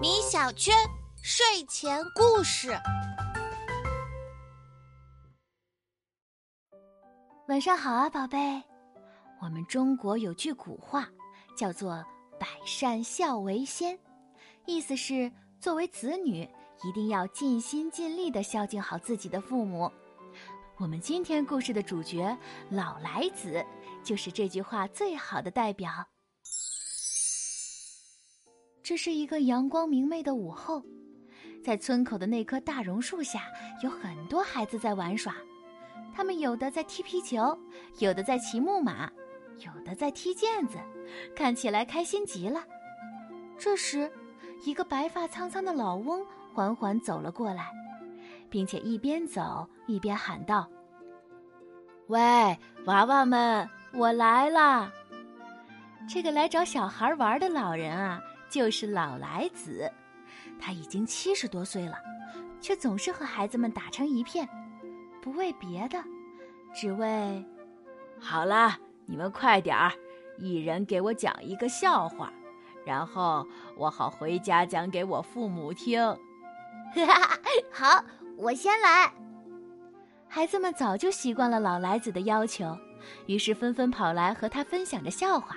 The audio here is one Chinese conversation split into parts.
米小圈睡前故事。晚上好啊，宝贝。我们中国有句古话，叫做“百善孝为先”，意思是作为子女一定要尽心尽力的孝敬好自己的父母。我们今天故事的主角老来子，就是这句话最好的代表。这是一个阳光明媚的午后，在村口的那棵大榕树下，有很多孩子在玩耍。他们有的在踢皮球，有的在骑木马，有的在踢毽子，看起来开心极了。这时，一个白发苍苍的老翁缓缓走了过来，并且一边走一边喊道：“喂，娃娃们，我来啦！”这个来找小孩玩的老人啊。就是老来子，他已经七十多岁了，却总是和孩子们打成一片，不为别的，只为……好了，你们快点儿，一人给我讲一个笑话，然后我好回家讲给我父母听。好，我先来。孩子们早就习惯了老来子的要求，于是纷纷跑来和他分享着笑话。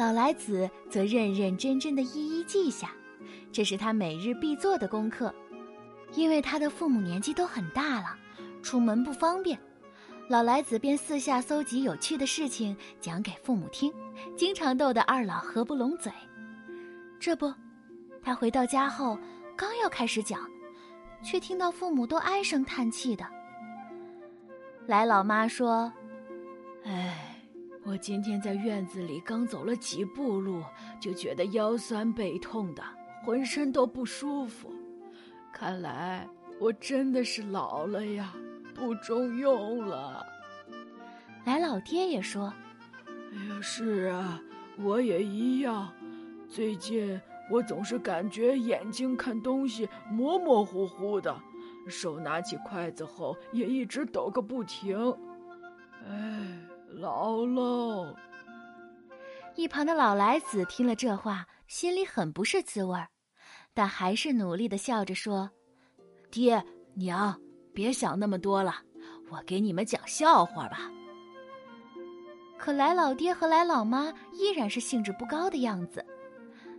老来子则认认真真的一一记下，这是他每日必做的功课。因为他的父母年纪都很大了，出门不方便，老来子便四下搜集有趣的事情讲给父母听，经常逗得二老合不拢嘴。这不，他回到家后，刚要开始讲，却听到父母都唉声叹气的。来老妈说：“哎。”我今天在院子里刚走了几步路，就觉得腰酸背痛的，浑身都不舒服。看来我真的是老了呀，不中用了。来老爹也说：“哎呀，是啊，我也一样。最近我总是感觉眼睛看东西模模糊糊的，手拿起筷子后也一直抖个不停。哎。”老喽！一旁的老来子听了这话，心里很不是滋味儿，但还是努力的笑着说：“爹娘，别想那么多了，我给你们讲笑话吧。”可来老爹和来老妈依然是兴致不高的样子。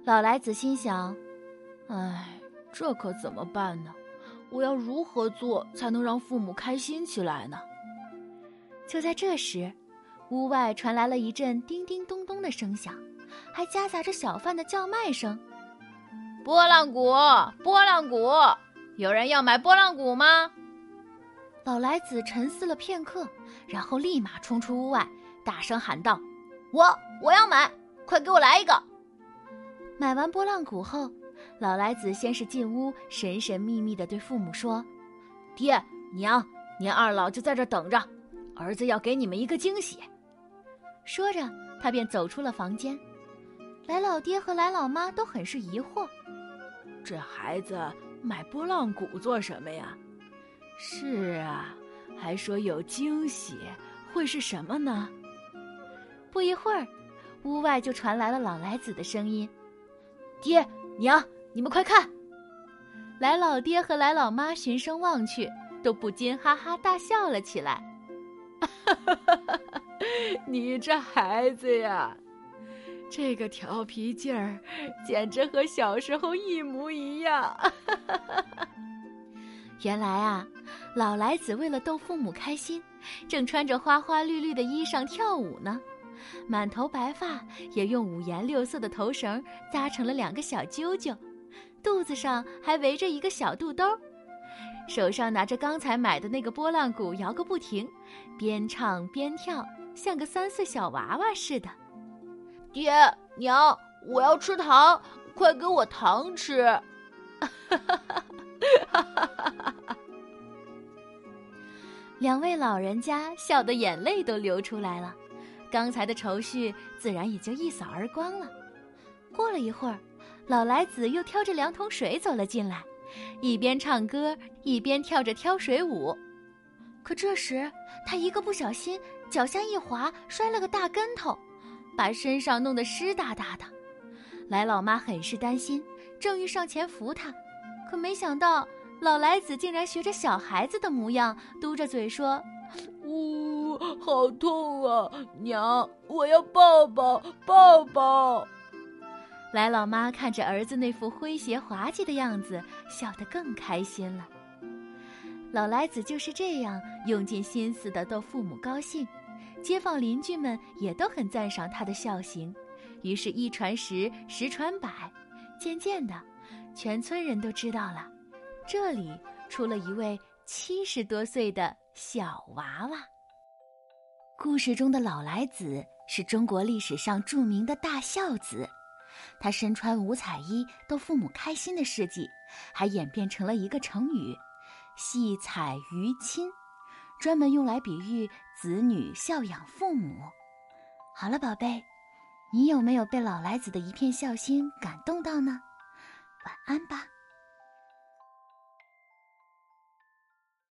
老来子心想：“哎，这可怎么办呢？我要如何做才能让父母开心起来呢？”就在这时。屋外传来了一阵叮叮咚咚的声响，还夹杂着小贩的叫卖声。拨浪鼓，拨浪鼓，有人要买拨浪鼓吗？老来子沉思了片刻，然后立马冲出屋外，大声喊道：“我我要买，快给我来一个！”买完拨浪鼓后，老来子先是进屋，神神秘秘地对父母说：“爹娘，您二老就在这等着，儿子要给你们一个惊喜。”说着，他便走出了房间。来老爹和来老妈都很是疑惑：这孩子买拨浪鼓做什么呀？是啊，还说有惊喜，会是什么呢？不一会儿，屋外就传来了老来子的声音：“爹娘，你们快看！”来老爹和来老妈循声望去，都不禁哈哈大笑了起来。哈哈哈哈哈！你这孩子呀，这个调皮劲儿，简直和小时候一模一样。原来啊，老来子为了逗父母开心，正穿着花花绿绿的衣裳跳舞呢，满头白发也用五颜六色的头绳扎成了两个小揪揪，肚子上还围着一个小肚兜。手上拿着刚才买的那个拨浪鼓，摇个不停，边唱边跳，像个三岁小娃娃似的。爹娘，我要吃糖，快给我糖吃！哈哈哈哈哈哈！两位老人家笑得眼泪都流出来了，刚才的愁绪自然也就一扫而光了。过了一会儿，老来子又挑着两桶水走了进来。一边唱歌一边跳着挑水舞，可这时他一个不小心，脚下一滑，摔了个大跟头，把身上弄得湿哒哒的。来老妈很是担心，正欲上前扶他，可没想到老来子竟然学着小孩子的模样，嘟着嘴说：“呜，好痛啊！娘，我要抱抱抱抱。”来老妈看着儿子那副诙谐滑稽的样子，笑得更开心了。老来子就是这样用尽心思的逗父母高兴，街坊邻居们也都很赞赏他的孝行，于是，一传十，十传百，渐渐的，全村人都知道了，这里出了一位七十多岁的小娃娃。故事中的老来子是中国历史上著名的大孝子。他身穿五彩衣逗父母开心的事迹，还演变成了一个成语“戏彩于亲”，专门用来比喻子女孝养父母。好了，宝贝，你有没有被老来子的一片孝心感动到呢？晚安吧。